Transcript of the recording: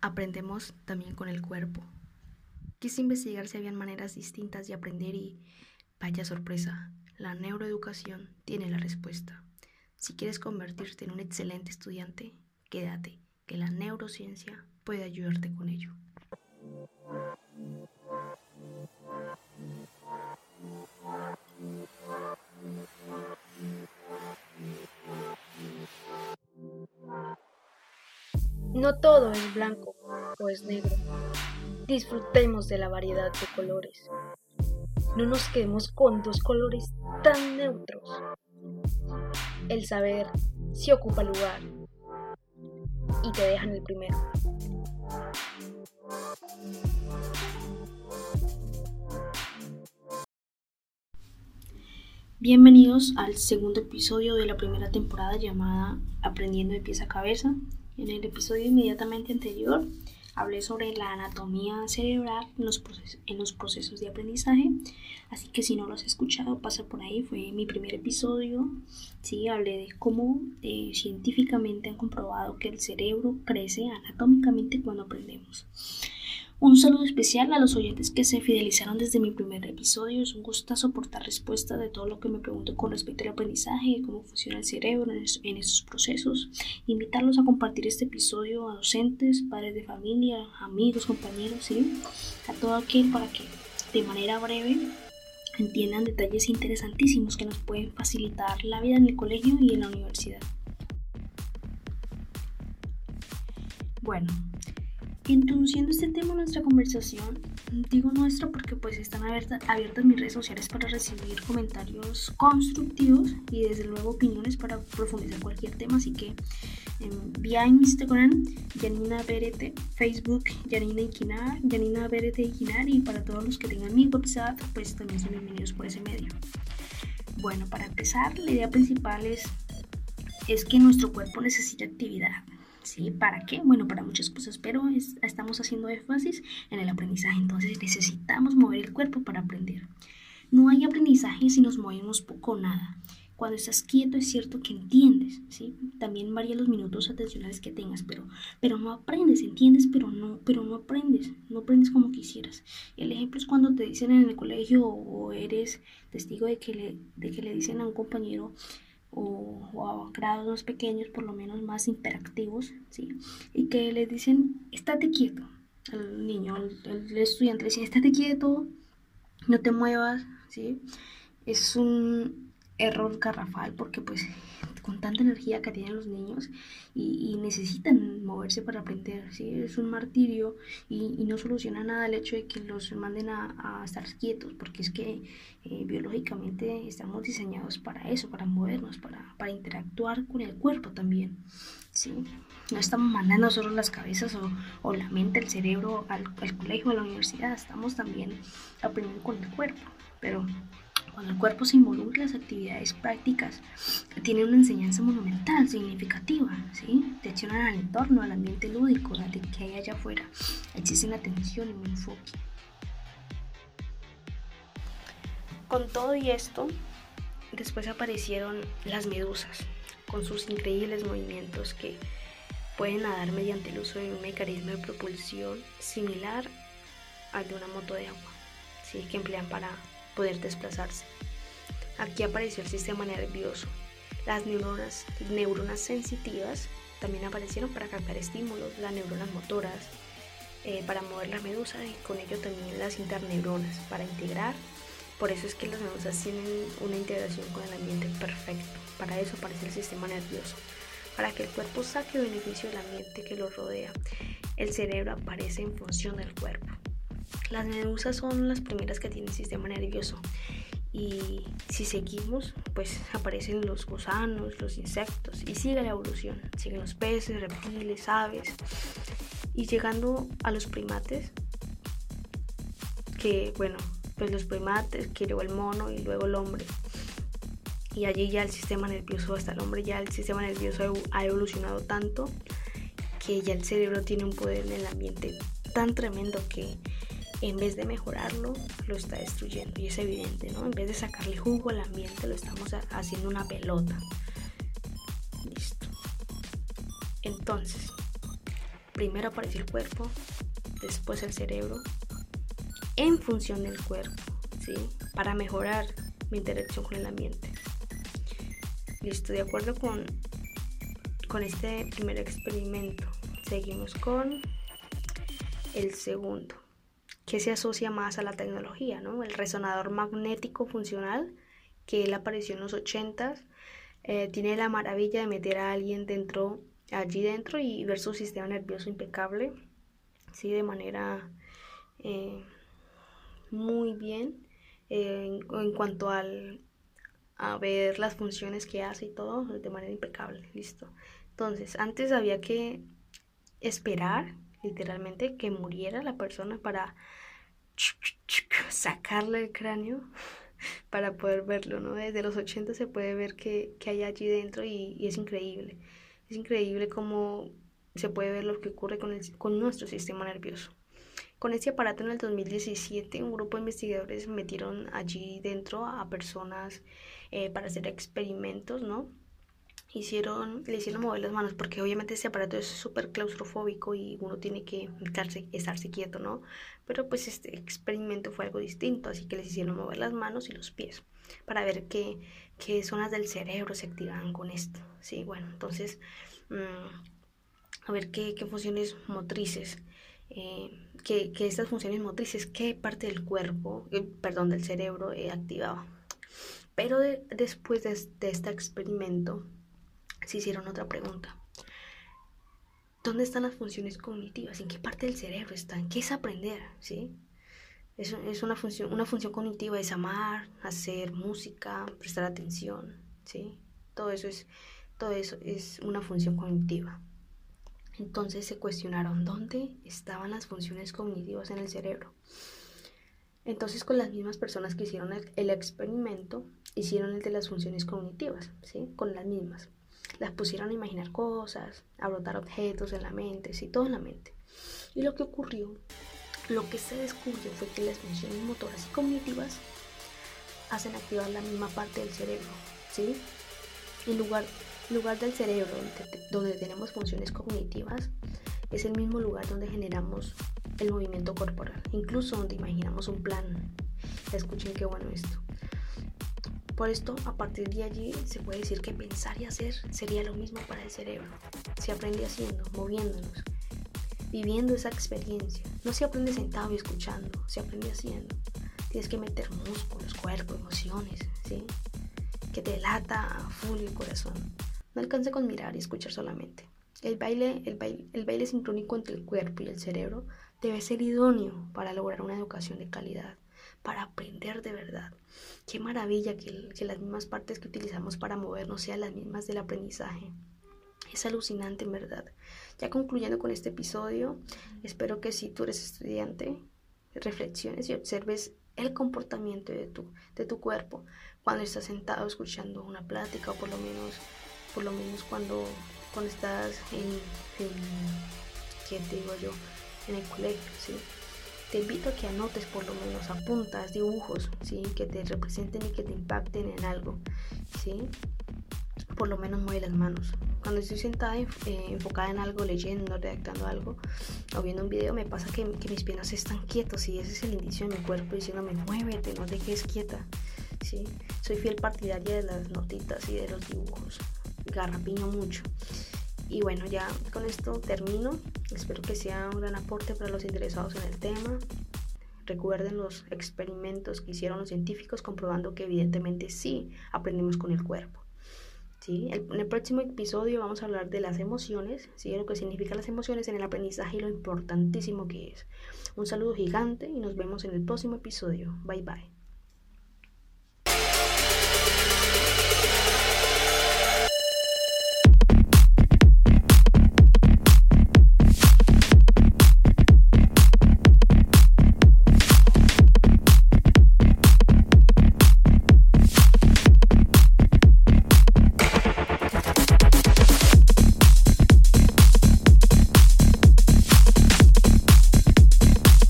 aprendemos también con el cuerpo. Quise investigar si habían maneras distintas de aprender y, vaya sorpresa, la neuroeducación tiene la respuesta. Si quieres convertirte en un excelente estudiante, quédate, que la neurociencia puede ayudarte con ello. No todo es blanco es negro. Disfrutemos de la variedad de colores. No nos quedemos con dos colores tan neutros. El saber si ocupa lugar y te dejan el primero. Bienvenidos al segundo episodio de la primera temporada llamada Aprendiendo de pies a cabeza. En el episodio inmediatamente anterior hablé sobre la anatomía cerebral en los, procesos, de aprendizaje, así que si no lo has escuchado, pasa por ahí, fue mi primer episodio, sí, hablé de cómo eh, científicamente han comprobado que el cerebro crece anatómicamente cuando aprendemos. Un saludo especial a los oyentes que se fidelizaron desde mi primer episodio. Es un gusto soportar respuesta de todo lo que me pregunto con respecto al aprendizaje, cómo funciona el cerebro en, esos procesos. Invitarlos a compartir este episodio a docentes, padres de familia, amigos, compañeros, ¿sí? a todo aquel para que de manera breve entiendan detalles interesantísimos que nos pueden facilitar la vida en el colegio y en la universidad. Bueno, Introduciendo este tema a nuestra conversación, digo nuestra porque pues están abiertas, mis redes sociales para recibir comentarios constructivos y desde luego opiniones para profundizar cualquier tema, así que vía Instagram, Janina Berete, Facebook, Janina Iquinar, Janina Berete Iquinar y para todos los que tengan mi WhatsApp, pues también son bienvenidos por ese medio. Bueno, para empezar, la idea principal es, es que nuestro cuerpo necesita actividad ¿Sí? ¿Para qué? Bueno, para muchas cosas, pero estamos haciendo énfasis en el aprendizaje, entonces necesitamos mover el cuerpo para aprender. No hay aprendizaje si nos movemos poco o nada. Cuando estás quieto es cierto que entiendes, ¿sí? También varían los minutos atencionales que tengas, pero, pero no aprendes, entiendes, pero no, pero no aprendes, no aprendes como quisieras. El ejemplo es cuando te dicen en el colegio o eres testigo de que le, de que le dicen a un compañero, o, a grados pequeños, por lo menos más interactivos, ¿sí? Y que les dicen, estate quieto. El niño, el, estudiante le dice, estate quieto, no te muevas, ¿sí? Es un error garrafal porque pues con tanta energía que tienen los niños y, necesitan moverse para aprender, ¿sí? Es un martirio y, no soluciona nada el hecho de que los manden a, estar quietos, porque es que eh, biológicamente estamos diseñados para eso, para movernos, para, interactuar con el cuerpo también, ¿sí? No estamos mandando solo las cabezas o, la mente, el cerebro al, al colegio, a la universidad, estamos también aprendiendo con el cuerpo, pero cuando el cuerpo se involucra las actividades prácticas, tiene una enseñanza monumental, significativa, ¿sí? Te accionan al entorno, al ambiente lúdico, al que hay allá afuera. Existen atención y un enfoque. Con todo y esto, después aparecieron las medusas, con sus increíbles movimientos que pueden nadar mediante el uso de un mecanismo de propulsión similar al de una moto de agua, ¿sí? que emplean para poder desplazarse. Aquí apareció el sistema nervioso. Las neuronas, neuronas sensitivas también aparecieron para captar estímulos, las neuronas motoras, eh, para mover la medusa y con ello también las interneuronas para integrar. Por eso es que las medusas tienen una integración con el ambiente perfecto. Para eso aparece el sistema nervioso, para que el cuerpo saque beneficio del ambiente que lo rodea. El cerebro aparece en función del cuerpo. Las medusas son las primeras que tienen sistema nervioso y si seguimos, pues aparecen los gusanos, los insectos y sigue la evolución. Siguen los peces, reptiles, aves y llegando a los primates, que bueno, pues los primates, que luego el mono y luego el hombre. Y allí ya el sistema nervioso, hasta el hombre ya el sistema nervioso ha evolucionado tanto que ya el cerebro tiene un poder en el ambiente tan tremendo que en vez de mejorarlo, lo está destruyendo. Y es evidente, ¿no? En vez de sacarle jugo al ambiente, lo estamos haciendo una pelota. Listo. Entonces, primero aparece el cuerpo, después el cerebro, en función del cuerpo, ¿sí? Para mejorar mi interacción con el ambiente. Listo, de acuerdo con, con este primer experimento, seguimos con el segundo, que se asocia más a la tecnología, ¿no? El resonador magnético funcional, que él apareció en los 80s, eh, tiene la maravilla de meter a alguien dentro, allí dentro y ver su sistema nervioso impecable, ¿sí? De manera eh, muy bien eh, en, cuanto al, a ver las funciones que hace y todo de manera impecable, listo. Entonces, antes había que esperar literalmente que muriera la persona para sacarle el cráneo para poder verlo, ¿no? Desde los 80 se puede ver que, hay allí dentro y, es increíble. Es increíble cómo se puede ver lo que ocurre con, con nuestro sistema nervioso. Con este aparato en el 2017 un grupo de investigadores metieron allí dentro a personas eh, para hacer experimentos, ¿no? Hicieron, le hicieron mover las manos, porque obviamente este aparato es súper claustrofóbico y uno tiene que estarse, estarse quieto, ¿no? Pero pues este experimento fue algo distinto, así que les hicieron mover las manos y los pies para ver qué, qué zonas del cerebro se activaban con esto. Sí, bueno, entonces, mm, a ver qué, qué, funciones motrices, eh, que, estas funciones motrices, qué parte del cuerpo, eh, perdón, del cerebro eh, activaba. Pero después de, de este experimento, se hicieron otra pregunta. ¿Dónde están las funciones cognitivas? ¿En qué parte del cerebro están? ¿Qué es aprender? ¿Sí? Es, es una, función, una función cognitiva, es amar, hacer música, prestar atención, ¿sí? Todo eso es, todo eso es una función cognitiva. Entonces se cuestionaron dónde estaban las funciones cognitivas en el cerebro. Entonces con las mismas personas que hicieron el, el experimento, hicieron el de las funciones cognitivas, ¿sí? Con las mismas las pusieron a imaginar cosas, a brotar objetos en la mente, sí, todo en la mente. Y lo que ocurrió, lo que se descubrió fue que las funciones motoras y cognitivas hacen activar la misma parte del cerebro, ¿sí? El lugar, lugar del cerebro donde, donde tenemos funciones cognitivas es el mismo lugar donde generamos el movimiento corporal, incluso donde imaginamos un plan. Escuchen qué bueno esto. Por esto, a partir de allí, se puede decir que pensar y hacer sería lo mismo para el cerebro. Se aprende haciendo, moviéndonos, viviendo esa experiencia. No se aprende sentado y escuchando, se aprende haciendo. Tienes que meter músculos, cuerpo, emociones, ¿sí? Que te lata a full el corazón. No alcanza con mirar y escuchar solamente. El baile, el baile, el baile sincrónico entre el cuerpo y el cerebro debe ser idóneo para lograr una educación de calidad para aprender de verdad. Qué maravilla que, que las mismas partes que utilizamos para movernos sean las mismas del aprendizaje. Es alucinante en verdad. Ya concluyendo con este episodio, espero que si tú eres estudiante, reflexiones y observes el comportamiento de tu, de tu cuerpo cuando estás sentado escuchando una plática o por lo menos, por lo menos cuando, cuando estás en, en ¿qué digo yo? En el colegio, ¿sí? Te invito a que anotes por lo menos, apuntas, dibujos, ¿sí? Que te representen y que te impacten en algo, ¿sí? Por lo menos mueve las manos. Cuando estoy sentada eh, enfocada en algo, leyendo, redactando algo o viendo un video, me pasa que, mis piernas están quietos y ese es el indicio de mi cuerpo diciéndome, muévete, no dejes quieta, ¿sí? Soy fiel partidaria de las notitas y de los dibujos. Garrapiño mucho. Y bueno, ya con esto termino. Espero que sea un gran aporte para los interesados en el tema. Recuerden los experimentos que hicieron los científicos comprobando que evidentemente sí aprendimos con el cuerpo. ¿sí? en el próximo episodio vamos a hablar de las emociones, ¿sí? lo que significan las emociones en el aprendizaje y lo importantísimo que es. Un saludo gigante y nos vemos en el próximo episodio. Bye bye.